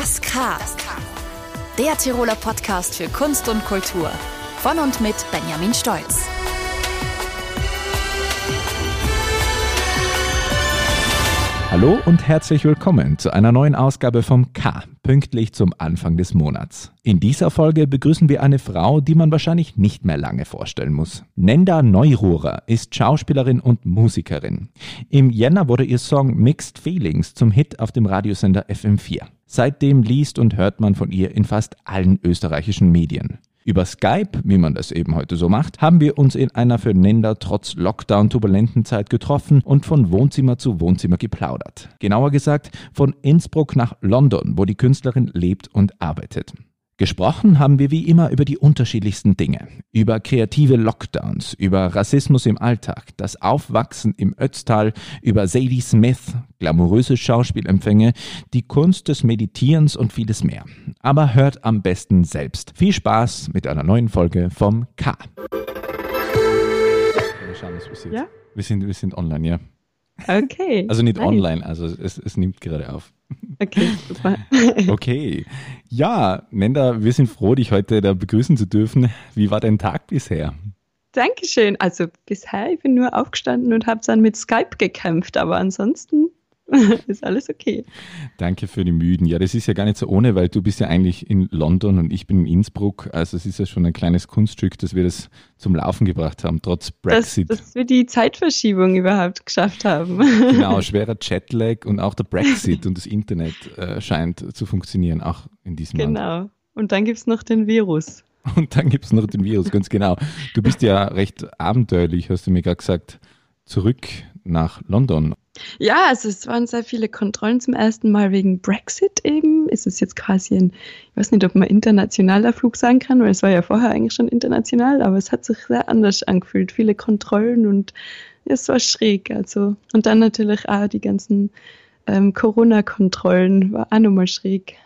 Das K. Der Tiroler Podcast für Kunst und Kultur. Von und mit Benjamin Stolz. Hallo und herzlich willkommen zu einer neuen Ausgabe vom K, pünktlich zum Anfang des Monats. In dieser Folge begrüßen wir eine Frau, die man wahrscheinlich nicht mehr lange vorstellen muss. Nenda Neururer ist Schauspielerin und Musikerin. Im Jänner wurde ihr Song Mixed Feelings zum Hit auf dem Radiosender FM4. Seitdem liest und hört man von ihr in fast allen österreichischen Medien. Über Skype, wie man das eben heute so macht, haben wir uns in einer für Nenda trotz Lockdown turbulenten Zeit getroffen und von Wohnzimmer zu Wohnzimmer geplaudert. Genauer gesagt von Innsbruck nach London, wo die Künstlerin lebt und arbeitet. Gesprochen haben wir wie immer über die unterschiedlichsten Dinge. Über kreative Lockdowns, über Rassismus im Alltag, das Aufwachsen im Ötztal, über Sadie Smith, glamouröse Schauspielempfänge, die Kunst des Meditierens und vieles mehr. Aber hört am besten selbst. Viel Spaß mit einer neuen Folge vom K. Wir schauen, was passiert. Ja? Wir sind, wir sind online, ja. Okay. Also nicht nice. online, also es, es nimmt gerade auf. Okay, super. Okay. Ja, Nenda, wir sind froh, dich heute da begrüßen zu dürfen. Wie war dein Tag bisher? Dankeschön. Also bisher, ich bin nur aufgestanden und habe dann mit Skype gekämpft, aber ansonsten ist alles okay. Danke für die Müden. Ja, das ist ja gar nicht so ohne, weil du bist ja eigentlich in London und ich bin in Innsbruck. Also es ist ja schon ein kleines Kunststück, dass wir das zum Laufen gebracht haben, trotz Dass, Brexit. dass wir die Zeitverschiebung überhaupt geschafft haben. Genau, schwerer Jetlag und auch der Brexit und das Internet äh, scheint zu funktionieren, auch in diesem Land. Genau. Und dann gibt es noch den Virus. Und dann gibt es noch den Virus, ganz genau. Du bist ja recht abenteuerlich, hast du mir gerade gesagt, zurück nach London. Ja, also es waren sehr viele Kontrollen zum ersten Mal wegen Brexit eben. Es ist jetzt quasi ein, ich weiß nicht, ob man internationaler Flug sagen kann, weil es war ja vorher eigentlich schon international, aber es hat sich sehr anders angefühlt. Viele Kontrollen und es war schräg. Also und dann natürlich auch die ganzen ähm, Corona-Kontrollen war auch nochmal schräg.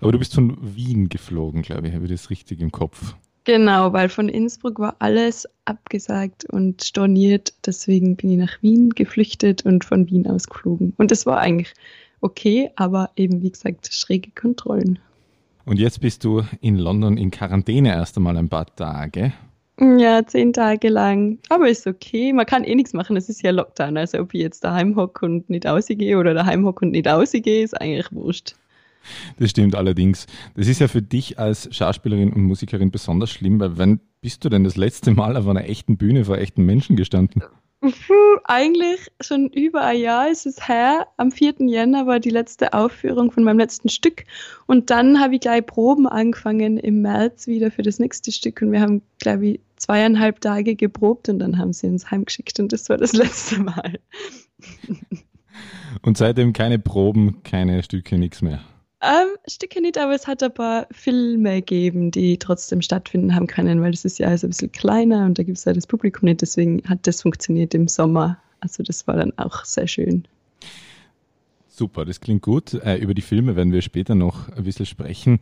Aber du bist von Wien geflogen, glaube ich, habe ich das richtig im Kopf. Genau, weil von Innsbruck war alles abgesagt und storniert. Deswegen bin ich nach Wien geflüchtet und von Wien aus geflogen. Und das war eigentlich okay, aber eben wie gesagt schräge Kontrollen. Und jetzt bist du in London in Quarantäne erst einmal ein paar Tage. Ja, zehn Tage lang. Aber ist okay. Man kann eh nichts machen. Es ist ja Lockdown. Also ob ich jetzt daheim hocke und nicht ausgehe oder daheim hocke und nicht ausgehe, ist eigentlich wurscht. Das stimmt allerdings. Das ist ja für dich als Schauspielerin und Musikerin besonders schlimm, weil wann bist du denn das letzte Mal auf einer echten Bühne vor echten Menschen gestanden? Eigentlich schon über ein Jahr ist es her. Am 4. Jänner war die letzte Aufführung von meinem letzten Stück. Und dann habe ich gleich Proben angefangen im März wieder für das nächste Stück. Und wir haben, glaube ich, zweieinhalb Tage geprobt und dann haben sie uns heimgeschickt. Und das war das letzte Mal. Und seitdem keine Proben, keine Stücke, nichts mehr. Ähm, Stücke nicht, aber es hat ein paar Filme gegeben, die trotzdem stattfinden haben können, weil das ist ja alles ein bisschen kleiner und da gibt es ja das Publikum nicht, deswegen hat das funktioniert im Sommer. Also das war dann auch sehr schön. Super, das klingt gut. Äh, über die Filme werden wir später noch ein bisschen sprechen.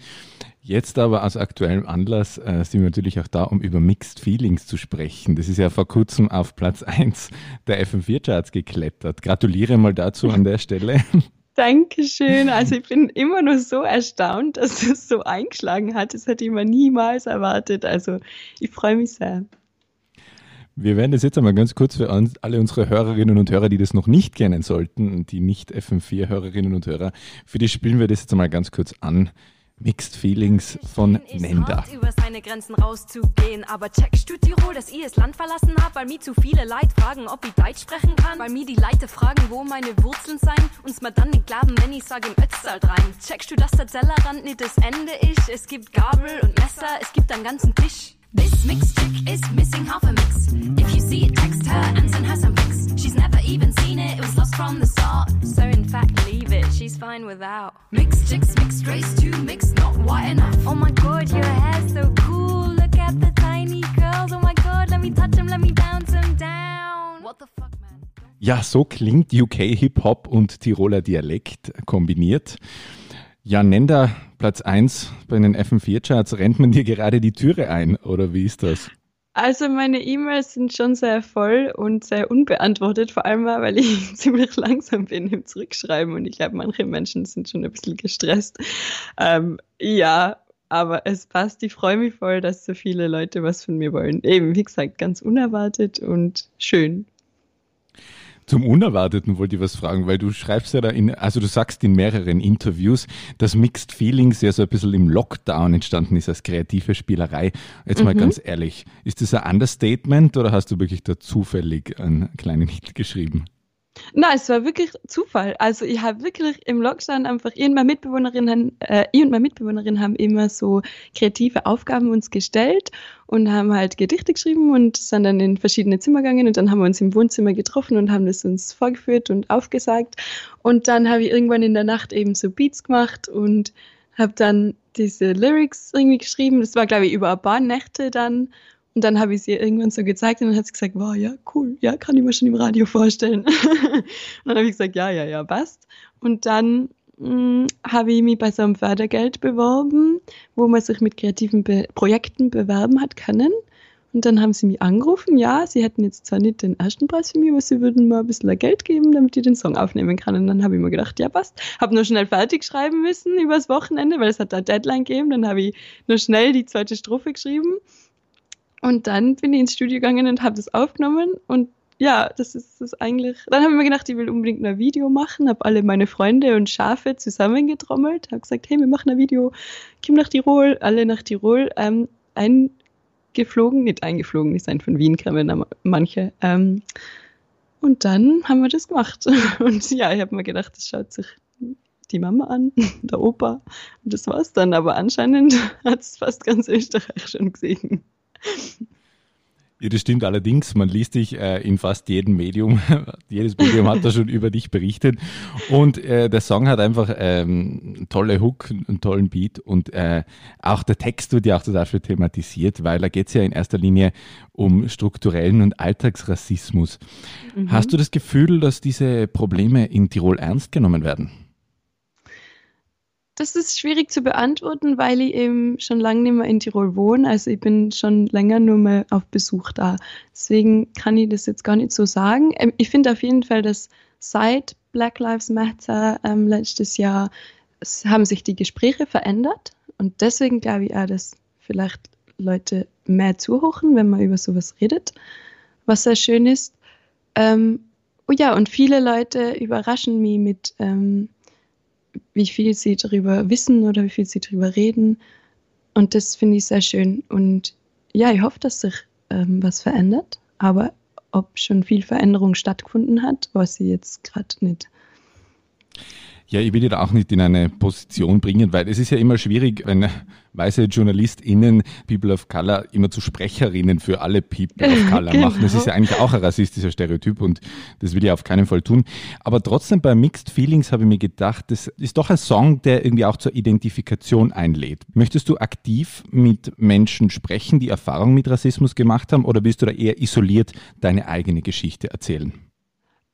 Jetzt aber aus aktuellem Anlass äh, sind wir natürlich auch da, um über Mixed Feelings zu sprechen. Das ist ja vor kurzem auf Platz 1 der FM4-Charts geklettert. Gratuliere mal dazu an der Stelle. Dankeschön. Also ich bin immer nur so erstaunt, dass es so eingeschlagen hat. Das hätte ich mir niemals erwartet. Also ich freue mich sehr. Wir werden das jetzt einmal ganz kurz für uns, alle unsere Hörerinnen und Hörer, die das noch nicht kennen sollten, die nicht FM4-Hörerinnen und Hörer, für die spielen wir das jetzt einmal ganz kurz an. Mixed Feelings von Nenda. Über seine Grenzen rauszugehen. Aber checkst du Tirol, dass ich das Land verlassen hab? Weil mir zu viele Leute fragen, ob ich Deutsch sprechen kann. Weil mir die Leute fragen, wo meine Wurzeln sein. Uns mal dann nicht glauben, wenn ich sag im Ötztal rein. Checkst du, dass der Zellerrand nicht das Ende ist? Es gibt Gabel und Messer, es gibt einen ganzen Tisch. This mixed chick is missing half a mix. If you see it, text her and send her some never even seen it, it was lost from the start. So in fact, leave it, she's fine without. Mixed chicks, mixed race, too mixed, not white enough. Oh my god, your hair's so cool. Look at the tiny curls. Oh my god, let me touch them, let me bounce them down. What the fuck, man? Ja, so klingt UK Hip-Hop und Tiroler Dialekt kombiniert. Ja, Nenda, Platz 1 bei den FM4-Charts, rennt man dir gerade die Türe ein, oder wie ist das? Also meine E-Mails sind schon sehr voll und sehr unbeantwortet, vor allem weil ich ziemlich langsam bin im Zurückschreiben und ich glaube, manche Menschen sind schon ein bisschen gestresst. Ähm, ja, aber es passt. Ich freue mich voll, dass so viele Leute was von mir wollen. Eben, wie gesagt, ganz unerwartet und schön. Zum Unerwarteten wollte ich was fragen, weil du schreibst ja da in, also du sagst in mehreren Interviews, dass Mixed Feelings ja so ein bisschen im Lockdown entstanden ist als kreative Spielerei. Jetzt mal mhm. ganz ehrlich, ist das ein Understatement oder hast du wirklich da zufällig einen kleinen Hit geschrieben? Nein, es war wirklich Zufall. Also ich habe wirklich im Lockdown einfach, ich und meine Mitbewohnerin, äh, ich und meine Mitbewohnerin haben immer so kreative Aufgaben uns gestellt und haben halt Gedichte geschrieben und sind dann in verschiedene Zimmer gegangen und dann haben wir uns im Wohnzimmer getroffen und haben das uns vorgeführt und aufgesagt. Und dann habe ich irgendwann in der Nacht eben so Beats gemacht und habe dann diese Lyrics irgendwie geschrieben. Das war, glaube ich, über ein paar Nächte dann. Und dann habe ich sie irgendwann so gezeigt und dann hat sie gesagt, wow, ja, cool, ja, kann ich mir schon im Radio vorstellen. und dann habe ich gesagt, ja, ja, ja, passt. Und dann hm, habe ich mich bei so einem Fördergeld beworben, wo man sich mit kreativen Be Projekten bewerben hat können. Und dann haben sie mich angerufen, ja, sie hätten jetzt zwar nicht den ersten Preis für mich, aber sie würden mir ein bisschen Geld geben, damit ich den Song aufnehmen kann. Und dann habe ich mir gedacht, ja, passt. Habe nur schnell fertig schreiben müssen übers Wochenende, weil es hat da Deadline gegeben. Dann habe ich nur schnell die zweite Strophe geschrieben und dann bin ich ins Studio gegangen und habe das aufgenommen und ja, das ist das eigentlich. Dann habe ich mir gedacht, ich will unbedingt ein Video machen, habe alle meine Freunde und Schafe zusammengetrommelt, habe gesagt, hey, wir machen ein Video, komm nach Tirol, alle nach Tirol, ähm, eingeflogen, nicht eingeflogen, die sind von Wien kamen manche. Ähm, und dann haben wir das gemacht. Und ja, ich habe mir gedacht, das schaut sich die Mama an, der Opa, und das war's dann. Aber anscheinend hat es fast ganz Österreich schon gesehen. Ja, das stimmt allerdings. Man liest dich äh, in fast jedem Medium. Jedes Medium hat da schon über dich berichtet. Und äh, der Song hat einfach ähm, tolle Hook, einen tollen Beat und äh, auch der Text wird ja auch dafür thematisiert, weil da geht es ja in erster Linie um strukturellen und Alltagsrassismus. Mhm. Hast du das Gefühl, dass diese Probleme in Tirol ernst genommen werden? Das ist schwierig zu beantworten, weil ich eben schon lange nicht mehr in Tirol wohne. Also ich bin schon länger nur mal auf Besuch da. Deswegen kann ich das jetzt gar nicht so sagen. Ähm, ich finde auf jeden Fall, dass seit Black Lives Matter ähm, letztes Jahr haben sich die Gespräche verändert. Und deswegen glaube ich auch, dass vielleicht Leute mehr zuhören, wenn man über sowas redet, was sehr schön ist. Ähm, oh ja, und viele Leute überraschen mich mit ähm, wie viel sie darüber wissen oder wie viel sie darüber reden. Und das finde ich sehr schön. Und ja, ich hoffe, dass sich ähm, was verändert. Aber ob schon viel Veränderung stattgefunden hat, weiß ich jetzt gerade nicht. Ja, ich will dich da auch nicht in eine Position bringen, weil es ist ja immer schwierig, wenn weiße JournalistInnen People of Color immer zu Sprecherinnen für alle People of Color genau. machen. Das ist ja eigentlich auch ein rassistischer Stereotyp und das will ich auf keinen Fall tun. Aber trotzdem bei Mixed Feelings habe ich mir gedacht, das ist doch ein Song, der irgendwie auch zur Identifikation einlädt. Möchtest du aktiv mit Menschen sprechen, die Erfahrung mit Rassismus gemacht haben oder willst du da eher isoliert deine eigene Geschichte erzählen?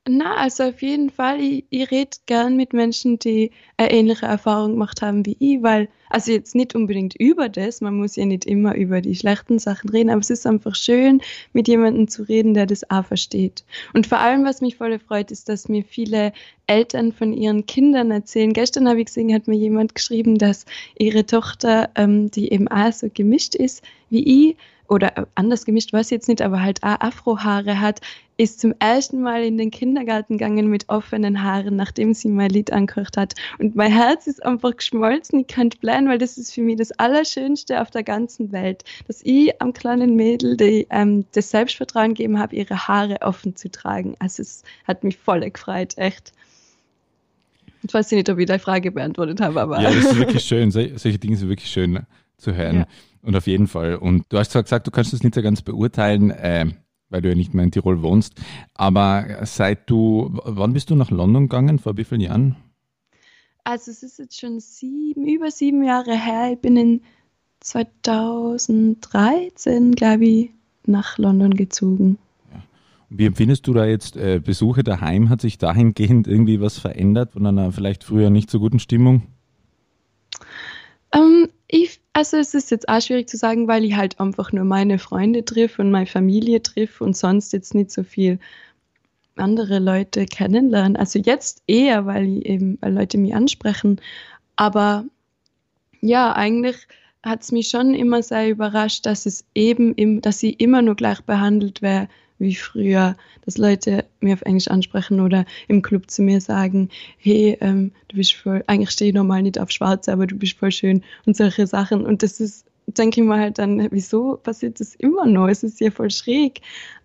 Na, also auf jeden Fall. Ich, ich rede gern mit Menschen, die eine ähnliche Erfahrung gemacht haben wie ich, weil, also jetzt nicht unbedingt über das, man muss ja nicht immer über die schlechten Sachen reden, aber es ist einfach schön, mit jemandem zu reden, der das auch versteht. Und vor allem, was mich voll freut, ist, dass mir viele Eltern von ihren Kindern erzählen. Gestern habe ich gesehen, hat mir jemand geschrieben, dass ihre Tochter, ähm, die eben auch so gemischt ist wie ich, oder anders gemischt, weiß ich jetzt nicht, aber halt auch Afrohaare hat, ist zum ersten Mal in den Kindergarten gegangen mit offenen Haaren, nachdem sie mein Lied angehört hat. Und mein Herz ist einfach geschmolzen, ich kann bleiben, weil das ist für mich das Allerschönste auf der ganzen Welt, dass ich am kleinen Mädel die, ähm, das Selbstvertrauen gegeben habe, ihre Haare offen zu tragen. Also es hat mich voll gefreut, echt. Ich weiß nicht, ob ich deine Frage beantwortet habe, aber. Ja, das ist wirklich schön. Solche Dinge sind wirklich schön zu hören. Ja. Und auf jeden Fall. Und du hast zwar gesagt, du kannst das nicht so ganz beurteilen, äh, weil du ja nicht mehr in Tirol wohnst. Aber seit du, wann bist du nach London gegangen? Vor wie vielen Jahren? Also es ist jetzt schon sieben, über sieben Jahre her. Ich bin in 2013, glaube ich, nach London gezogen. Wie empfindest du da jetzt äh, Besuche daheim? Hat sich dahingehend irgendwie was verändert von einer vielleicht früher nicht so guten Stimmung? Ich, also es ist jetzt auch schwierig zu sagen, weil ich halt einfach nur meine Freunde triff und meine Familie triff und sonst jetzt nicht so viel andere Leute kennenlernen. Also jetzt eher, weil, ich eben, weil Leute mich ansprechen. Aber ja, eigentlich hat es mich schon immer sehr überrascht, dass es eben, im, dass sie immer nur gleich behandelt wäre wie früher, dass Leute mir auf Englisch ansprechen oder im Club zu mir sagen, hey, ähm, du bist voll, eigentlich stehe ich normal nicht auf Schwarz, aber du bist voll schön und solche Sachen. Und das ist, denke ich mal halt dann, wieso passiert das immer noch? Es ist ja voll schräg.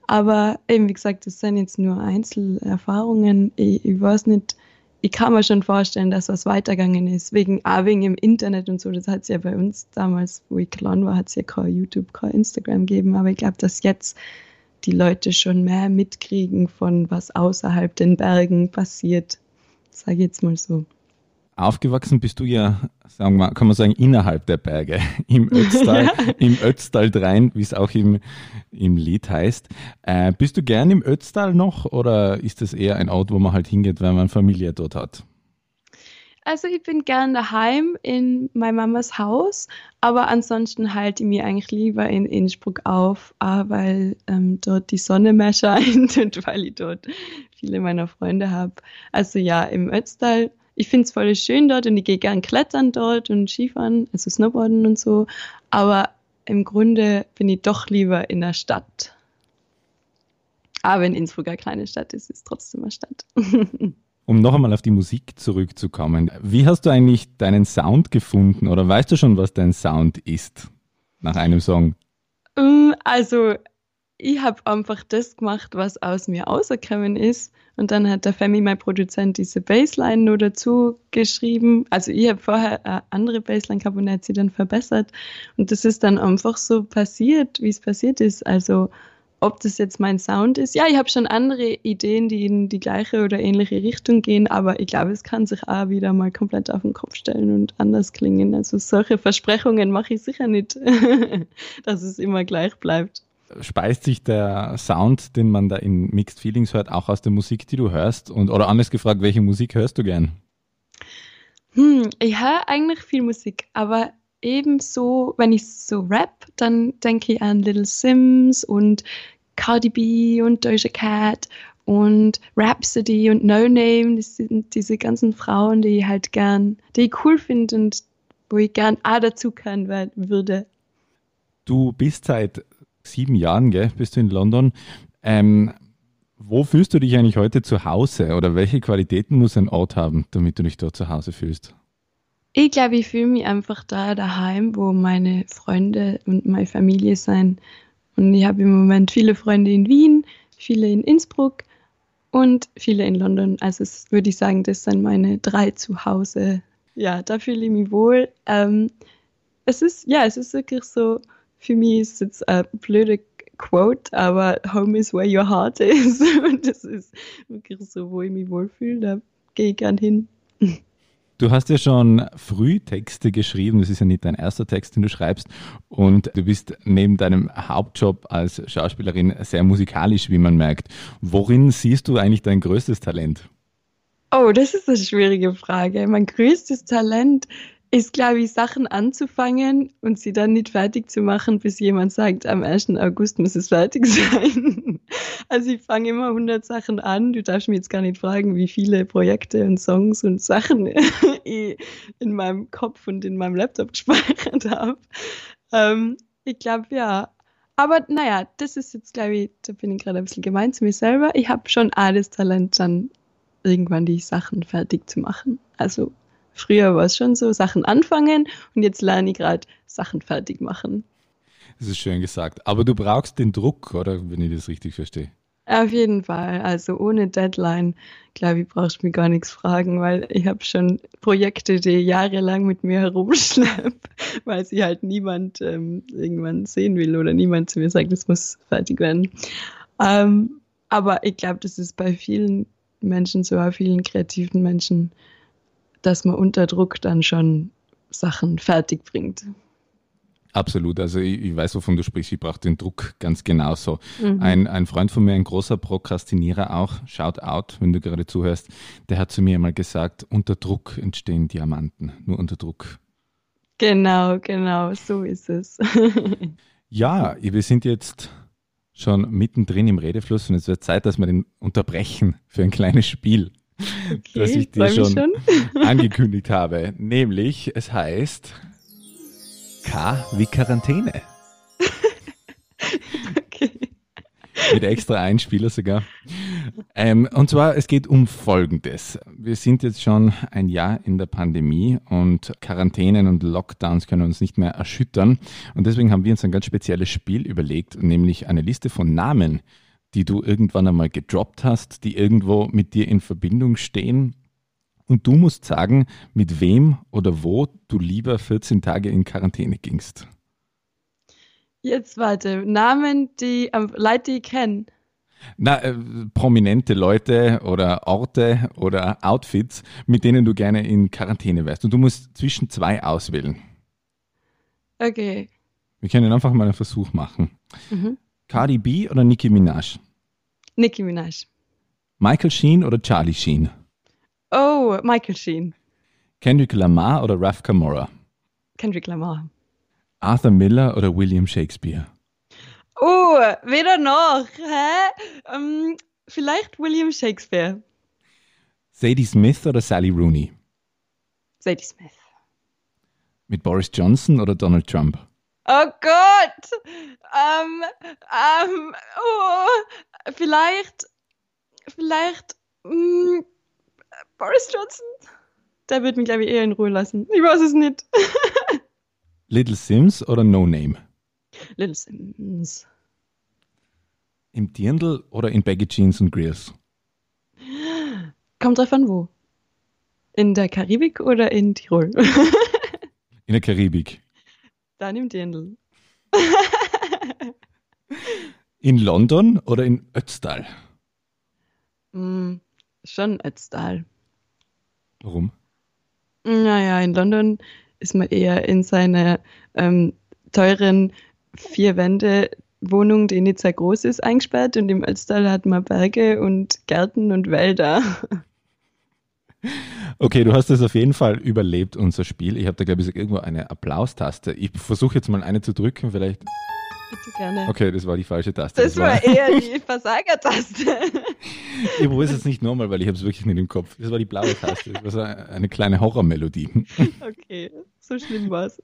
Aber eben, wie gesagt, das sind jetzt nur Einzelerfahrungen. Ich, ich weiß nicht, ich kann mir schon vorstellen, dass was weitergegangen ist. Wegen, auch wegen im Internet und so. Das hat es ja bei uns damals, wo ich klein war, hat es ja kein YouTube, kein Instagram gegeben. Aber ich glaube, dass jetzt die Leute schon mehr mitkriegen von was außerhalb den Bergen passiert. Sage ich jetzt mal so. Aufgewachsen bist du ja, sagen wir, kann man sagen, innerhalb der Berge, im Ötztal, ja. im Ötztal drein, wie es auch im, im Lied heißt. Äh, bist du gern im Ötztal noch oder ist das eher ein Ort, wo man halt hingeht, wenn man Familie dort hat? Also ich bin gern daheim in meiner Mamas Haus, aber ansonsten halte ich mir eigentlich lieber in Innsbruck auf, weil ähm, dort die Sonne mehr scheint und weil ich dort viele meiner Freunde habe. Also ja, im Ötztal ich finde es voll schön dort und ich gehe gern klettern dort und Skifahren, also Snowboarden und so. Aber im Grunde bin ich doch lieber in der Stadt. Aber wenn Innsbruck eine kleine Stadt ist, ist es trotzdem eine Stadt. um noch einmal auf die Musik zurückzukommen, wie hast du eigentlich deinen Sound gefunden oder weißt du schon, was dein Sound ist nach einem Song? Ähm, also ich habe einfach das gemacht, was aus mir rausgekommen ist. Und dann hat der Femi, mein Produzent, diese Bassline nur dazu geschrieben. Also ich habe vorher eine andere Bassline gehabt und er hat sie dann verbessert. Und das ist dann einfach so passiert, wie es passiert ist. Also ob das jetzt mein Sound ist. Ja, ich habe schon andere Ideen, die in die gleiche oder ähnliche Richtung gehen, aber ich glaube, es kann sich auch wieder mal komplett auf den Kopf stellen und anders klingen. Also solche Versprechungen mache ich sicher nicht, dass es immer gleich bleibt speist sich der Sound, den man da in Mixed Feelings hört, auch aus der Musik, die du hörst? Und, oder anders gefragt, welche Musik hörst du gern? Hm, ich höre eigentlich viel Musik, aber ebenso, wenn ich so rap, dann denke ich an Little Sims und Cardi B und Doja Cat und Rhapsody und No Name. Das sind diese ganzen Frauen, die ich halt gern, die ich cool finde und wo ich gern auch dazu kann würde. Du bist seit sieben Jahren, gell, bist du in London. Ähm, wo fühlst du dich eigentlich heute zu Hause oder welche Qualitäten muss ein Ort haben, damit du dich dort zu Hause fühlst? Ich glaube, ich fühle mich einfach da daheim, wo meine Freunde und meine Familie sind. Und ich habe im Moment viele Freunde in Wien, viele in Innsbruck und viele in London. Also würde ich sagen, das sind meine drei Zuhause. Ja, da fühle ich mich wohl. Ähm, es ist, ja, es ist wirklich so, für mich ist es eine blöde Quote, aber Home is where your heart is. Und das ist wirklich so, wo ich mich wohlfühle. Da gehe ich gern hin. Du hast ja schon früh Texte geschrieben, das ist ja nicht dein erster Text, den du schreibst. Und du bist neben deinem Hauptjob als Schauspielerin sehr musikalisch, wie man merkt. Worin siehst du eigentlich dein größtes Talent? Oh, das ist eine schwierige Frage. Mein größtes Talent ist, glaube ich, Sachen anzufangen und sie dann nicht fertig zu machen, bis jemand sagt, am 1. August muss es fertig sein. Also ich fange immer 100 Sachen an. Du darfst mir jetzt gar nicht fragen, wie viele Projekte und Songs und Sachen ich in meinem Kopf und in meinem Laptop gespeichert habe. Ähm, ich glaube, ja. Aber naja, das ist jetzt, glaube ich, da bin ich gerade ein bisschen gemein zu mir selber. Ich habe schon alles Talent, dann irgendwann die Sachen fertig zu machen. Also Früher war es schon so, Sachen anfangen und jetzt lerne ich gerade Sachen fertig machen. Das ist schön gesagt. Aber du brauchst den Druck, oder? Wenn ich das richtig verstehe. Auf jeden Fall. Also ohne Deadline, glaube ich, brauchst du mir gar nichts fragen, weil ich habe schon Projekte, die jahrelang mit mir herumschleppe, weil sie halt niemand ähm, irgendwann sehen will oder niemand zu mir sagt, es muss fertig werden. Ähm, aber ich glaube, das ist bei vielen Menschen so, bei vielen kreativen Menschen dass man unter Druck dann schon Sachen fertig bringt. Absolut, also ich, ich, weiß, wovon du sprichst, ich brauche den Druck ganz genauso. Mhm. Ein, ein Freund von mir, ein großer Prokrastinierer auch, shout out, wenn du gerade zuhörst, der hat zu mir mal gesagt, unter Druck entstehen Diamanten, nur unter Druck. Genau, genau, so ist es. ja, wir sind jetzt schon mittendrin im Redefluss und es wird Zeit, dass wir den unterbrechen für ein kleines Spiel, okay, das ich dir schon, schon. angekündigt habe. Nämlich, es heißt K wie Quarantäne. Mit extra Einspieler sogar. Ähm, und zwar, es geht um Folgendes. Wir sind jetzt schon ein Jahr in der Pandemie und Quarantänen und Lockdowns können uns nicht mehr erschüttern. Und deswegen haben wir uns ein ganz spezielles Spiel überlegt, nämlich eine Liste von Namen, die du irgendwann einmal gedroppt hast, die irgendwo mit dir in Verbindung stehen. Und du musst sagen, mit wem oder wo du lieber 14 Tage in Quarantäne gingst. Jetzt warte, Namen, die ähm, Leute, die ich kenne. Na, äh, prominente Leute oder Orte oder Outfits, mit denen du gerne in Quarantäne wärst. Und du musst zwischen zwei auswählen. Okay. Wir können einfach mal einen Versuch machen. Mhm. Cardi B oder Nicki Minaj? Nicki Minaj. Michael Sheen oder Charlie Sheen? Oh, Michael Sheen. Kendrick Lamar oder Raf Kamora? Kendrick Lamar. Arthur Miller oder William Shakespeare? Oh, weder noch. Hä? Ähm, vielleicht William Shakespeare. Sadie Smith oder Sally Rooney? Sadie Smith. Mit Boris Johnson oder Donald Trump? Oh Gott! Ähm, ähm, oh, vielleicht, vielleicht, mh, mm, Boris Johnson? Der wird mich, glaube ich, eher in Ruhe lassen. Ich weiß es nicht. Little Sims oder No Name? Little Sims. Im Dirndl oder in Baggy Jeans und Grills? Kommt drauf an, wo. In der Karibik oder in Tirol? in der Karibik. Dann im Dirndl. in London oder in Ötztal? Mm, schon Ötztal. Warum? Naja, in London ist man eher in seiner ähm, teuren vier Wände Wohnung, die nicht sehr groß ist, eingesperrt und im Ötztal hat man Berge und Gärten und Wälder. Okay, du hast es auf jeden Fall überlebt, unser Spiel. Ich habe da, glaube ich, irgendwo eine Applaustaste. Ich versuche jetzt mal eine zu drücken, vielleicht. Bitte gerne. Okay, das war die falsche Taste. Das, das war, eher die Versagertaste. ich probiere es jetzt nicht nochmal, weil ich habe es wirklich nicht im Kopf. Das war die blaue Taste. Das war eine kleine Horrormelodie. Okay, so schlimm war es.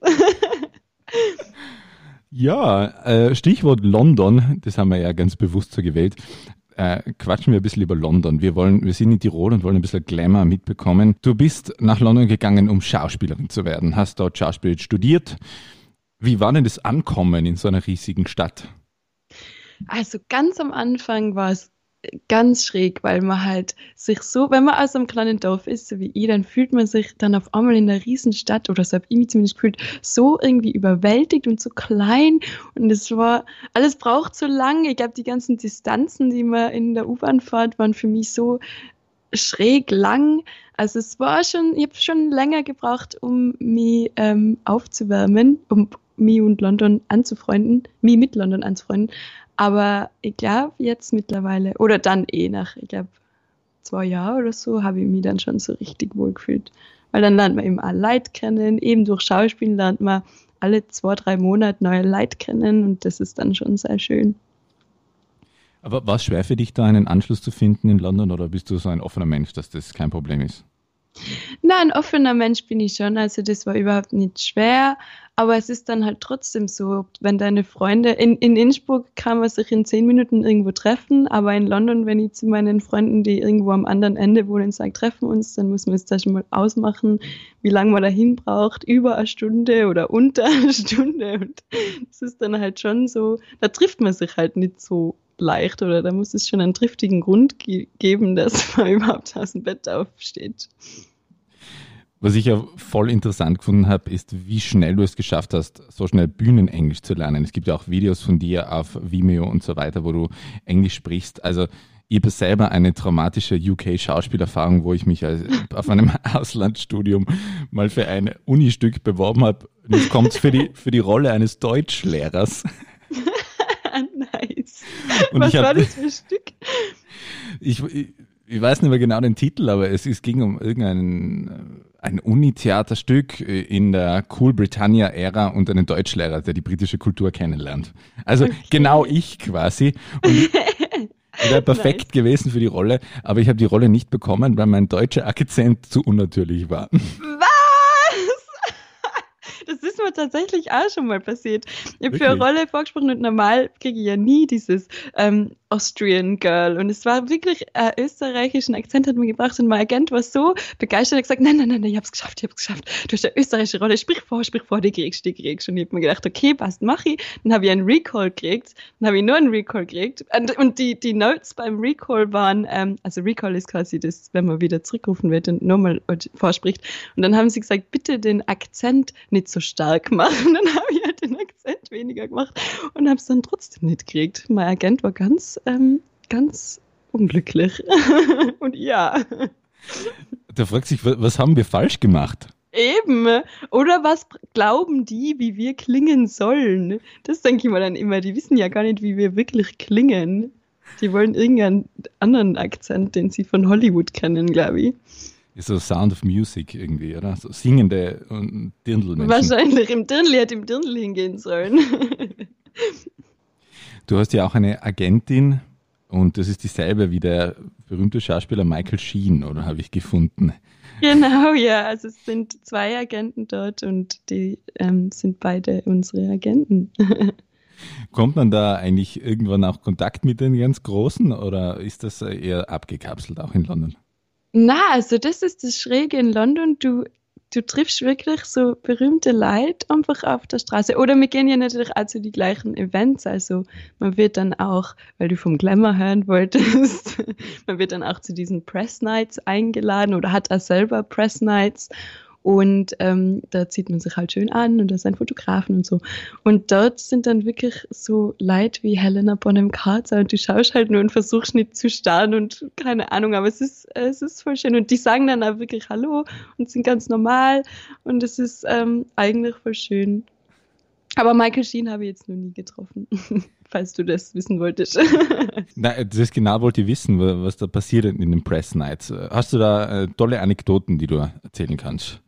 Ja, äh, Stichwort London, das haben wir ja ganz bewusst so gewählt. Äh, quatschen wir ein bisschen über London. Wir wollen, wir sind in Tirol und wollen ein bisschen Glamour mitbekommen. Du bist nach London gegangen, um Schauspielerin zu werden, hast dort Schauspiel studiert. Wie war denn das Ankommen in so einer riesigen Stadt? Also ganz am Anfang war es ganz schräg, weil man halt sich so, wenn man aus einem kleinen Dorf ist, so wie ich, dann fühlt man sich dann auf einmal in einer Riesenstadt, oder so habe ich mich zumindest gefühlt, so irgendwie überwältigt und so klein. Und es war, alles braucht so lang. Ich glaube, die ganzen Distanzen, die man in der U-Bahn fährt, waren für mich so schräg lang. Also es war schon, ich habe schon länger gebraucht, um mich ähm, aufzuwärmen, um mich und London anzufreunden, mich mit London anzufreunden. Aber ich glaube jetzt mittlerweile, oder dann eh nach, ich glaube, zwei Jahren oder so, habe ich mich dann schon so richtig wohl gefühlt. Weil dann lernt man eben auch Leute kennen, eben durch Schauspiel lernt man alle zwei, drei Monate neue Leute kennen und das ist dann schon sehr schön. Aber war es schwer für dich, da einen Anschluss zu finden in London oder bist du so ein offener Mensch, dass das kein Problem ist? Nein, ein offener Mensch bin ich schon. Also das war überhaupt nicht schwer. Aber es ist dann halt trotzdem so, wenn deine Freunde, in, in Innsbruck kann man sich in zehn Minuten irgendwo treffen, aber in London, wenn ich zu meinen Freunden, die irgendwo am anderen Ende wohnen, sage, treffen uns, dann muss man es da schon mal ausmachen, wie lange man dahin braucht, über eine Stunde oder unter eine Stunde. Und das ist dann halt schon so, da trifft man sich halt nicht so leicht oder da muss es schon einen triftigen Grund ge geben, dass man überhaupt aus dem Bett aufsteht. Was ich ja voll interessant gefunden habe, ist, wie schnell du es geschafft hast, so schnell Bühnenenglisch zu lernen. Es gibt ja auch Videos von dir auf Vimeo und so weiter, wo du Englisch sprichst. Also ich habe selber eine traumatische UK-Schauspielerfahrung, wo ich mich auf einem Auslandsstudium mal für ein Unistück beworben habe. Jetzt kommt es für die, für die Rolle eines Deutschlehrers. Und Was hab, war das für ein Stück? Ich, ich, ich weiß nicht mehr genau den Titel, aber es, es ging um irgendein ein Uni-Theaterstück in der Cool Britannia-Ära und einen Deutschlehrer, der die britische Kultur kennenlernt. Also okay. genau ich quasi. Und wäre perfekt nice. gewesen für die Rolle, aber ich habe die Rolle nicht bekommen, weil mein deutscher Akzent zu unnatürlich war. Mir tatsächlich auch schon mal passiert. Ich habe für eine Rolle vorgesprochen und normal kriege ich ja nie dieses ähm, Austrian Girl. Und es war wirklich äh, österreichischen Akzent hat man gebracht und mein Agent war so begeistert, er hat gesagt, nein, nein, nein, nein ich hab's geschafft, ich hab's geschafft. Du hast eine österreichische Rolle, sprich vor, sprich vor, die kriegst, die kriegst. Und ich habe mir gedacht, okay, passt, mach ich. Dann habe ich einen Recall gekriegt, dann habe ich nur einen Recall gekriegt. Und, und die, die Notes beim Recall waren, ähm, also Recall ist quasi das, wenn man wieder zurückrufen wird und nochmal vorspricht. Und dann haben sie gesagt, bitte den Akzent nicht so stark machen. Und dann habe ich halt den Akzent weniger gemacht und habe es dann trotzdem nicht gekriegt. Mein Agent war ganz ähm, ganz unglücklich. Und ja. Da fragt sich, was haben wir falsch gemacht? Eben. Oder was glauben die, wie wir klingen sollen? Das denke ich mir dann immer. Die wissen ja gar nicht, wie wir wirklich klingen. Die wollen irgendeinen anderen Akzent, den sie von Hollywood kennen, glaube ich. Ist so Sound of Music irgendwie, oder? So singende und Dirndl-Menschen. Wahrscheinlich. Im Dirndl hätte im Dirndl hingehen sollen. du hast ja auch eine Agentin, und das ist dieselbe wie der berühmte Schauspieler Michael Sheen, oder habe ich gefunden? Genau, ja. Also es sind zwei Agenten dort und die ähm, sind beide unsere Agenten. Kommt man da eigentlich irgendwann auch Kontakt mit den ganz Großen oder ist das eher abgekapselt auch in London? Na, also das ist das Schräge in London. Du du triffst wirklich so berühmte Leute einfach auf der Straße. Oder wir gehen ja natürlich auch zu die gleichen Events. Also man wird dann auch, weil du vom Glamour hören wolltest, man wird dann auch zu diesen Press Nights eingeladen oder hat auch selber Press Nights. Und ähm, da zieht man sich halt schön an und da sind Fotografen und so. Und dort sind dann wirklich so Leute wie Helena Bonham Carter und du schaust halt nur und versuchst nicht zu starren und keine Ahnung, aber es ist, es ist voll schön. Und die sagen dann auch wirklich Hallo und sind ganz normal und es ist ähm, eigentlich voll schön. Aber Michael Sheen habe ich jetzt noch nie getroffen, falls du das wissen wolltest. Nein, das genau wollte ich wissen, was da passiert in den Press Nights. Hast du da äh, tolle Anekdoten, die du erzählen kannst?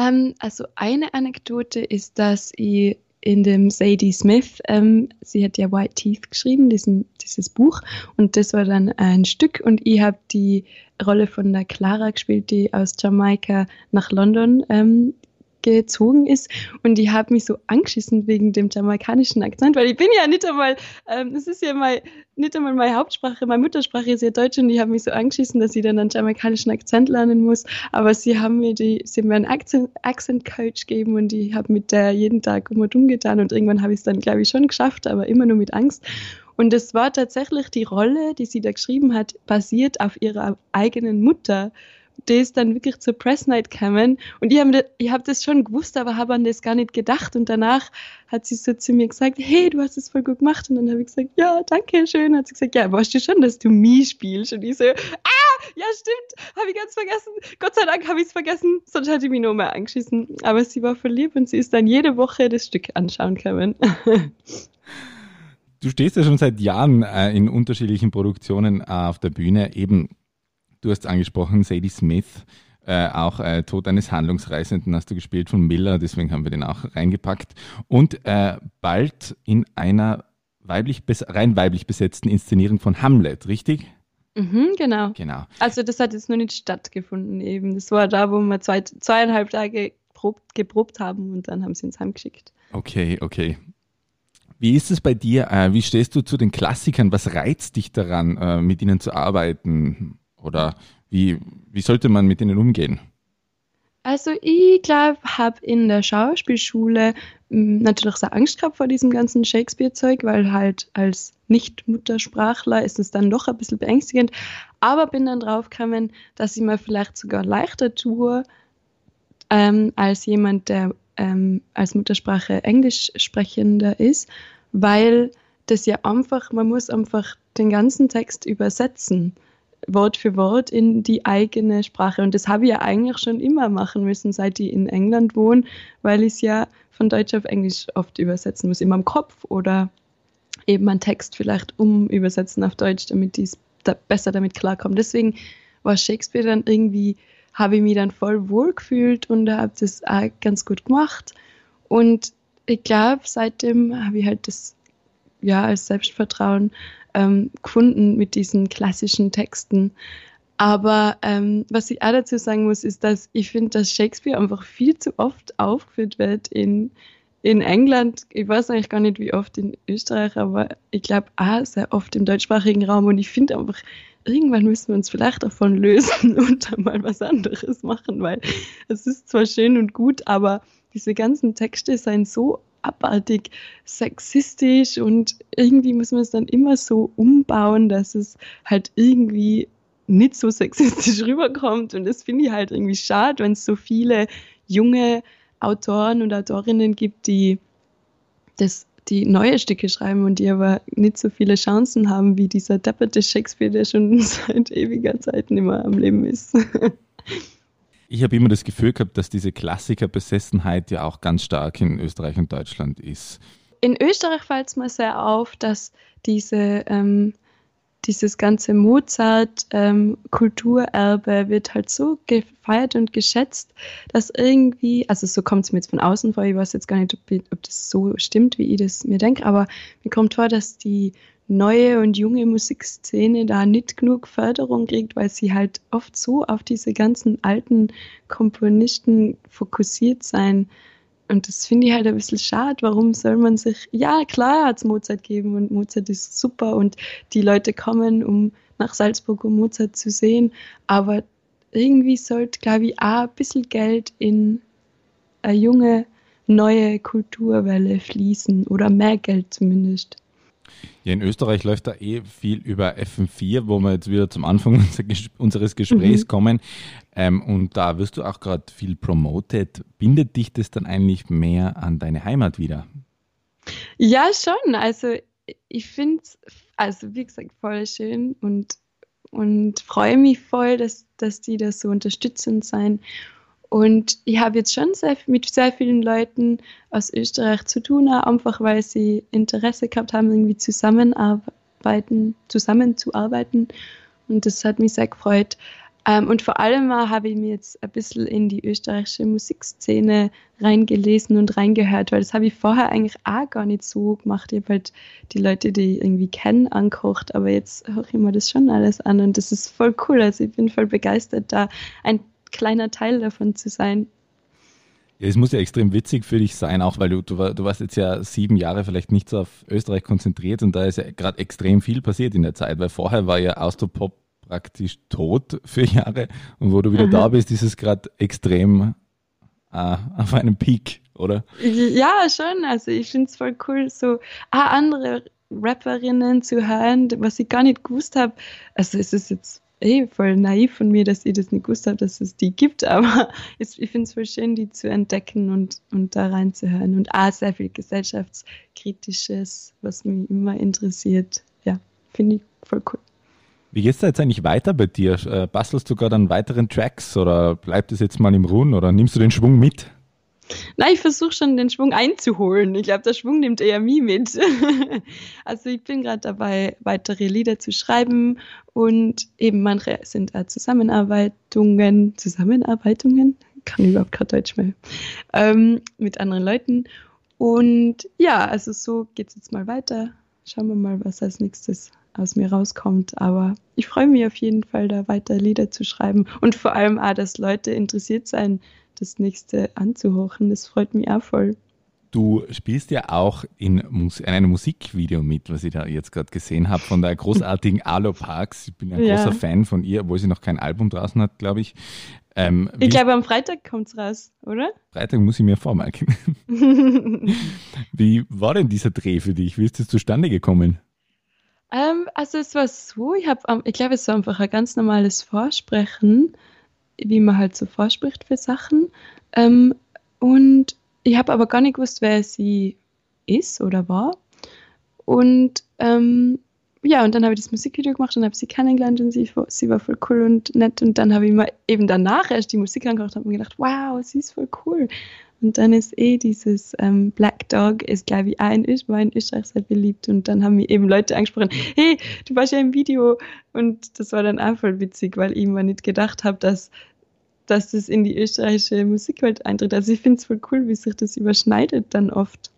Ähm, also eine Anekdote ist, dass ich in dem Sadie Smith, ähm, sie hat ja White Teeth geschrieben, diesen, dieses Buch, und das war dann ein Stück. Und ich habe die Rolle von der Clara gespielt, die aus Jamaika nach London ähm, gezogen ist. Und die haben mich so angeschissen wegen dem jamaikanischen Akzent, weil ich bin ja nicht einmal, ähm, ist ja mal nicht einmal meine Hauptsprache, meine Muttersprache ist ja Deutsch und die haben mich so angeschissen, dass ich dann einen jamaikanischen Akzent lernen muss, aber sie haben mir die, sie haben mir einen Accent, Accent Coach gegeben und ich habe mit der jeden Tag um und um getan und irgendwann habe ich es dann, glaube ich, schon geschafft, aber immer nur mit Angst. Und es war tatsächlich die Rolle, die sie da geschrieben hat, basiert auf ihrer eigenen Mutter ist dann wirklich zur Press Night gekommen und ich habe das schon gewusst, aber habe an das gar nicht gedacht und danach hat sie so zu mir gesagt, hey, du hast es voll gut gemacht und dann habe ich gesagt, ja, danke schön. Hat sie gesagt, ja, weißt du schon, dass du Mi spielst? Und ich so, ah, ja, stimmt, habe ich ganz vergessen. Gott sei Dank habe ich es vergessen, sonst hätte ich mich noch mehr angeschissen. Aber sie war verliebt und sie ist dann jede Woche das Stück anschauen können. Du stehst ja schon seit Jahren äh, in unterschiedlichen Produktionen äh, auf der Bühne, eben Du hast angesprochen, Sadie Smith, äh, auch äh, Tod eines Handlungsreisenden hast du gespielt von Miller, deswegen haben wir den auch reingepackt. Und äh, bald in einer weiblich rein weiblich besetzten Inszenierung von Hamlet, richtig? Mhm, genau. Genau. Also das hat jetzt noch nicht stattgefunden eben. Das war da, wo wir zwei, zweieinhalb Tage geprobt, geprobt haben und dann haben sie uns heimgeschickt. Okay, okay. Wie ist es bei dir? Äh, wie stehst du zu den Klassikern? Was reizt dich daran, äh, mit ihnen zu arbeiten? Oder wie, wie sollte man mit ihnen umgehen? Also ich glaube, habe in der Schauspielschule hm, natürlich sehr Angst gehabt vor diesem ganzen Shakespeare-Zeug, weil halt als Nicht-Muttersprachler ist es dann doch ein bisschen beängstigend. Aber bin dann drauf gekommen, dass ich mir vielleicht sogar leichter tue, ähm, als jemand, der ähm, als Muttersprache Englisch sprechender ist, weil das ja einfach, man muss einfach den ganzen Text übersetzen. Wort für Wort in die eigene Sprache. Und das habe ich ja eigentlich schon immer machen müssen, seit ich in England wohne, weil ich es ja von Deutsch auf Englisch oft übersetzen muss, immer im Kopf oder eben einen Text vielleicht umübersetzen auf Deutsch, damit es da besser damit klarkommen. Deswegen war Shakespeare dann irgendwie, habe ich mich dann voll wohl gefühlt und habe das auch ganz gut gemacht. Und ich glaube, seitdem habe ich halt das ja als Selbstvertrauen ähm, gefunden mit diesen klassischen Texten. Aber ähm, was ich auch dazu sagen muss, ist, dass ich finde, dass Shakespeare einfach viel zu oft aufgeführt wird in, in England. Ich weiß eigentlich gar nicht, wie oft in Österreich, aber ich glaube auch sehr oft im deutschsprachigen Raum. Und ich finde einfach, irgendwann müssen wir uns vielleicht davon lösen und dann mal was anderes machen, weil es ist zwar schön und gut, aber diese ganzen Texte seien so abartig sexistisch und irgendwie muss man es dann immer so umbauen, dass es halt irgendwie nicht so sexistisch rüberkommt. Und das finde ich halt irgendwie schade, wenn es so viele junge Autoren und Autorinnen gibt, die das die neue Stücke schreiben und die aber nicht so viele Chancen haben wie dieser depperte Shakespeare, der schon seit ewiger Zeit nicht mehr am Leben ist. Ich habe immer das Gefühl gehabt, dass diese Klassikerbesessenheit ja auch ganz stark in Österreich und Deutschland ist. In Österreich fällt es mir sehr auf, dass diese ähm, dieses ganze Mozart-Kulturerbe ähm, wird halt so gefeiert und geschätzt, dass irgendwie, also so kommt es mir jetzt von außen vor, ich weiß jetzt gar nicht, ob, ob das so stimmt, wie ich das mir denke, aber mir kommt vor, dass die neue und junge Musikszene da nicht genug Förderung kriegt, weil sie halt oft so auf diese ganzen alten Komponisten fokussiert sein und das finde ich halt ein bisschen schade. Warum soll man sich, ja klar hat es Mozart geben und Mozart ist super und die Leute kommen, um nach Salzburg, um Mozart zu sehen. Aber irgendwie sollte, glaube ich, auch ein bisschen Geld in eine junge, neue Kulturwelle fließen oder mehr Geld zumindest. Ja, in Österreich läuft da eh viel über FM4, wo wir jetzt wieder zum Anfang unseres Gesprächs mhm. kommen. Ähm, und da wirst du auch gerade viel promoted. Bindet dich das dann eigentlich mehr an deine Heimat wieder? Ja, schon. Also ich finde es, also wie gesagt, voll schön und, und freue mich voll, dass, dass die da so unterstützend sein. Und ich habe jetzt schon sehr, mit sehr vielen Leuten aus Österreich zu tun, einfach weil sie Interesse gehabt haben, irgendwie zusammenarbeiten, zusammenzuarbeiten. Und das hat mich sehr gefreut. Ähm, und vor allem habe ich mir jetzt ein bisschen in die österreichische Musikszene reingelesen und reingehört, weil das habe ich vorher eigentlich auch gar nicht so gemacht. Ich habe halt die Leute, die ich irgendwie kennen, angekocht, aber jetzt höre ich mir das schon alles an und das ist voll cool. Also ich bin voll begeistert, da ein kleiner Teil davon zu sein. Ja, es muss ja extrem witzig für dich sein, auch weil du, du, du warst jetzt ja sieben Jahre vielleicht nicht so auf Österreich konzentriert und da ist ja gerade extrem viel passiert in der Zeit, weil vorher war ja Austropop praktisch tot für Jahre und wo du wieder mhm. da bist, ist es gerade extrem äh, auf einem Peak, oder? Ja, schon. Also ich finde es voll cool, so ah, andere Rapperinnen zu hören, was ich gar nicht gewusst habe. Also es ist jetzt eh voll naiv von mir, dass ich das nicht gewusst habe, dass es die gibt, aber ich finde es voll schön, die zu entdecken und, und da reinzuhören. Und auch sehr viel gesellschaftskritisches, was mich immer interessiert. Ja, finde ich voll cool. Wie geht es da jetzt eigentlich weiter bei dir? Äh, bastelst du gerade an weiteren Tracks oder bleibt es jetzt mal im Ruhen oder nimmst du den Schwung mit? Nein, ich versuche schon den Schwung einzuholen. Ich glaube, der Schwung nimmt eher mich mit. also ich bin gerade dabei, weitere Lieder zu schreiben und eben manche sind auch Zusammenarbeitungen, Zusammenarbeitungen, kann ich überhaupt kein Deutsch mehr, ähm, mit anderen Leuten. Und ja, also so geht es jetzt mal weiter. Schauen wir mal, was als nächstes aus mir rauskommt. Aber ich freue mich auf jeden Fall, da weiter Lieder zu schreiben und vor allem auch, dass Leute interessiert sein das nächste anzuhochen. Das freut mich auch voll. Du spielst ja auch in, Mus in einem Musikvideo mit, was ich da jetzt gerade gesehen habe, von der großartigen Alo Parks. Ich bin ein ja. großer Fan von ihr, obwohl sie noch kein Album draußen hat, glaube ich. Ähm, ich glaube, am Freitag kommt es raus, oder? Freitag muss ich mir vormerken. wie war denn dieser Dreh für dich? Wie ist das zustande gekommen? Ähm, also es war so, ich ich glaube, es war einfach ein ganz normales Vorsprechen wie man halt so vorspricht für Sachen. Ähm, und ich habe aber gar nicht gewusst, wer sie ist oder war. Und ähm, ja, und dann habe ich das Musikvideo gemacht und habe sie kennengelernt und sie, sie war voll cool und nett. Und dann habe ich mir eben danach erst die Musik angehört und habe mir gedacht, wow, sie ist voll cool. Und dann ist eh dieses ähm, Black Dog, ist glaube ich ein ist, war in Österreich sehr beliebt. Und dann haben mir eben Leute angesprochen, hey, du warst ja im Video. Und das war dann auch voll witzig, weil ich mir nicht gedacht habe, dass, dass das in die österreichische Musikwelt eintritt. Also ich finde es voll cool, wie sich das überschneidet dann oft.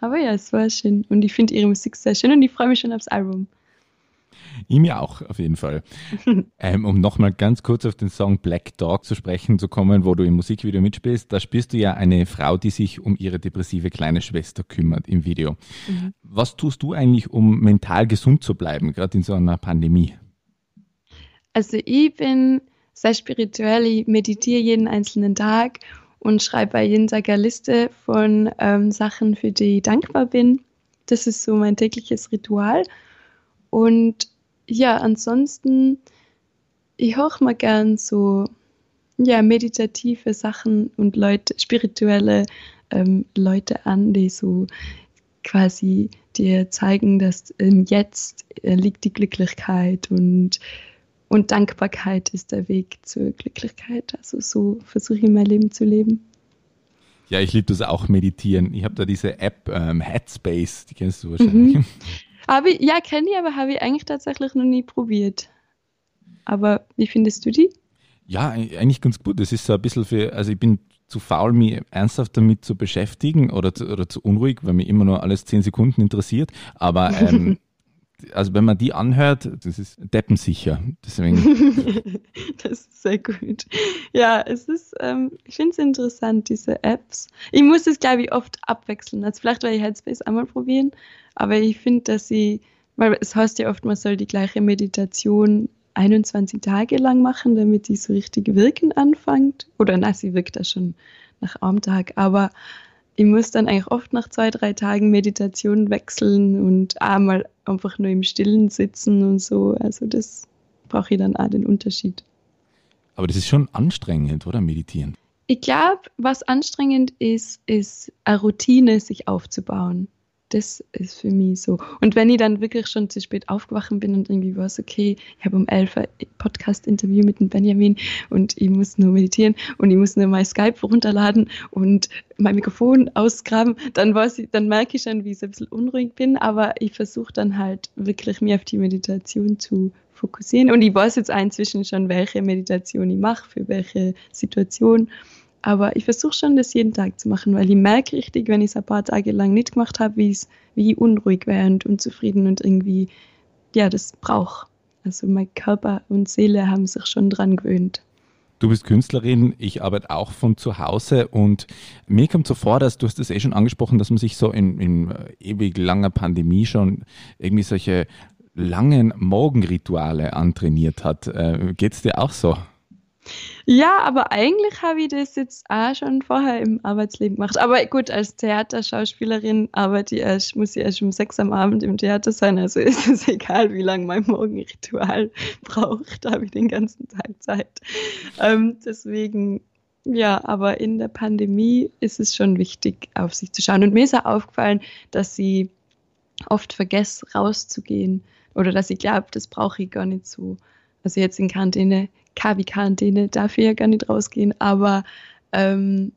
Aber ja, es war schön. Und ich finde ihre Musik sehr schön und ich freue mich schon aufs Album. Ihm ja auch, auf jeden Fall. ähm, um nochmal ganz kurz auf den Song Black Dog zu sprechen zu kommen, wo du im Musikvideo mitspielst, da spielst du ja eine Frau, die sich um ihre depressive kleine Schwester kümmert im Video. Mhm. Was tust du eigentlich, um mental gesund zu bleiben, gerade in so einer Pandemie? Also ich bin sehr spirituell, ich meditiere jeden einzelnen Tag und schreibe bei jedem Tag eine Liste von ähm, Sachen, für die ich dankbar bin. Das ist so mein tägliches Ritual. Und ja, ansonsten, ich höre mal gern so ja, meditative Sachen und Leute, spirituelle ähm, Leute an, die so quasi dir zeigen, dass ähm, jetzt äh, liegt die Glücklichkeit und, und Dankbarkeit ist der Weg zur Glücklichkeit. Also so versuche ich mein Leben zu leben. Ja, ich liebe das auch meditieren. Ich habe da diese App ähm, Headspace, die kennst du wahrscheinlich. Mhm. Habe ich, ja, kenne ich, aber habe ich eigentlich tatsächlich noch nie probiert. Aber wie findest du die? Ja, eigentlich ganz gut. Das ist so ein bisschen für, also ich bin zu faul, mich ernsthaft damit zu beschäftigen oder zu, oder zu unruhig, weil mich immer nur alles zehn Sekunden interessiert. Aber ähm, also wenn man die anhört, das ist deppensicher. Deswegen. das ist sehr gut. Ja, es ist, ähm, ich finde es interessant, diese Apps. Ich muss es, glaube ich, oft abwechseln. Also vielleicht werde ich Headspace einmal probieren, aber ich finde, dass sie, weil es heißt ja oft, man soll die gleiche Meditation 21 Tage lang machen, damit die so richtig wirken anfängt. Oder na, sie wirkt da schon nach einem Tag. Aber ich muss dann eigentlich oft nach zwei, drei Tagen Meditation wechseln und einmal einfach nur im Stillen sitzen und so. Also das brauche ich dann auch den Unterschied. Aber das ist schon anstrengend, oder? Meditieren. Ich glaube, was anstrengend ist, ist eine Routine sich aufzubauen das ist für mich so. Und wenn ich dann wirklich schon zu spät aufgewacht bin und irgendwie war es okay, ich habe um 11 Uhr Podcast-Interview mit dem Benjamin und ich muss nur meditieren und ich muss nur mein Skype runterladen und mein Mikrofon ausgraben, dann, ich, dann merke ich schon, wie ich ein bisschen unruhig bin, aber ich versuche dann halt wirklich mir auf die Meditation zu fokussieren. Und ich weiß jetzt inzwischen schon, welche Meditation ich mache, für welche Situation aber ich versuche schon, das jeden Tag zu machen, weil ich merke richtig, wenn ich es ein paar Tage lang nicht gemacht habe, wie ich unruhig wäre und unzufrieden und irgendwie, ja, das brauche. Also mein Körper und Seele haben sich schon dran gewöhnt. Du bist Künstlerin, ich arbeite auch von zu Hause und mir kommt so vor, dass du hast es eh schon angesprochen, dass man sich so in, in ewig langer Pandemie schon irgendwie solche langen Morgenrituale antrainiert hat. Äh, Geht es dir auch so? Ja, aber eigentlich habe ich das jetzt auch schon vorher im Arbeitsleben gemacht. Aber gut, als Theaterschauspielerin arbeite ich erst, muss ich erst um sechs am Abend im Theater sein. Also ist es egal, wie lange mein Morgenritual braucht. Da habe ich den ganzen Tag Zeit. Ähm, deswegen, ja, aber in der Pandemie ist es schon wichtig, auf sich zu schauen. Und mir ist auch aufgefallen, dass sie oft vergesse, rauszugehen. Oder dass ich glaube, das brauche ich gar nicht so. Also jetzt in Quarantäne KW-Quarantäne darf ich ja gar nicht rausgehen, aber ähm,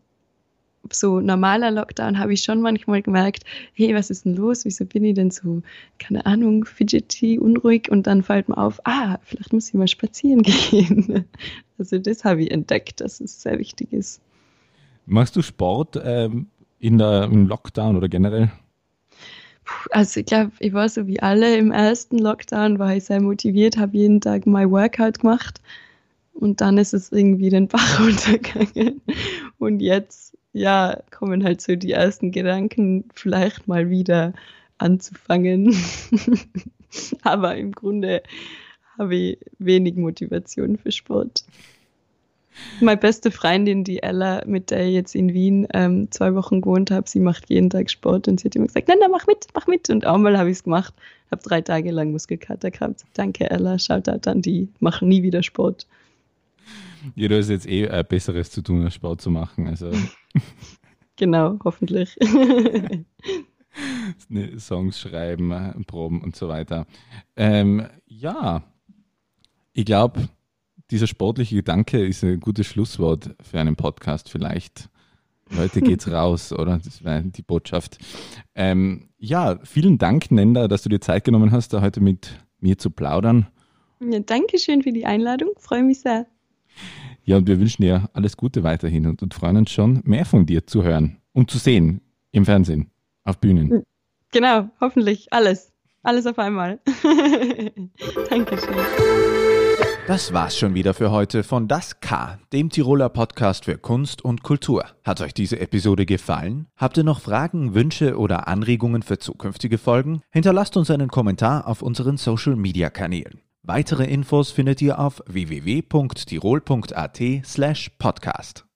so normaler Lockdown habe ich schon manchmal gemerkt, hey, was ist denn los? Wieso bin ich denn so, keine Ahnung, fidgety, unruhig? Und dann fällt mir auf, ah, vielleicht muss ich mal spazieren gehen. Also das habe ich entdeckt, dass es sehr wichtig ist. Machst du Sport ähm, in der, im Lockdown oder generell? Also ich glaube, ich war so wie alle im ersten Lockdown, war ich sehr motiviert, habe jeden Tag mein Workout gemacht und dann ist es irgendwie den Bach runtergegangen. Und jetzt, ja, kommen halt so die ersten Gedanken, vielleicht mal wieder anzufangen. Aber im Grunde habe ich wenig Motivation für Sport. Meine beste Freundin, die Ella, mit der ich jetzt in Wien ähm, zwei Wochen gewohnt habe, sie macht jeden Tag Sport und sie hat immer gesagt, nein, nein, mach mit, mach mit. Und einmal habe ich es gemacht, habe drei Tage lang Muskelkater gehabt. Danke, Ella, da an die, machen nie wieder Sport. Jeder ist jetzt eh äh, Besseres zu tun, als Sport zu machen. Also. genau, hoffentlich. Ne, Songs schreiben, proben und so weiter. Ähm, ja, ich glaube, dieser sportliche Gedanke ist ein gutes Schlusswort für einen Podcast. Vielleicht Heute geht's raus, oder? Das wäre die Botschaft. Ähm, ja, vielen Dank, Nenda, dass du dir Zeit genommen hast, da heute mit mir zu plaudern. Ja, danke schön für die Einladung. Freue mich sehr. Ja, und wir wünschen dir alles Gute weiterhin und, und freuen uns schon, mehr von dir zu hören und zu sehen im Fernsehen, auf Bühnen. Genau, hoffentlich alles. Alles auf einmal. Dankeschön. Das war's schon wieder für heute von Das K, dem Tiroler Podcast für Kunst und Kultur. Hat euch diese Episode gefallen? Habt ihr noch Fragen, Wünsche oder Anregungen für zukünftige Folgen? Hinterlasst uns einen Kommentar auf unseren Social Media Kanälen. Weitere Infos findet ihr auf www.tirol.at slash podcast.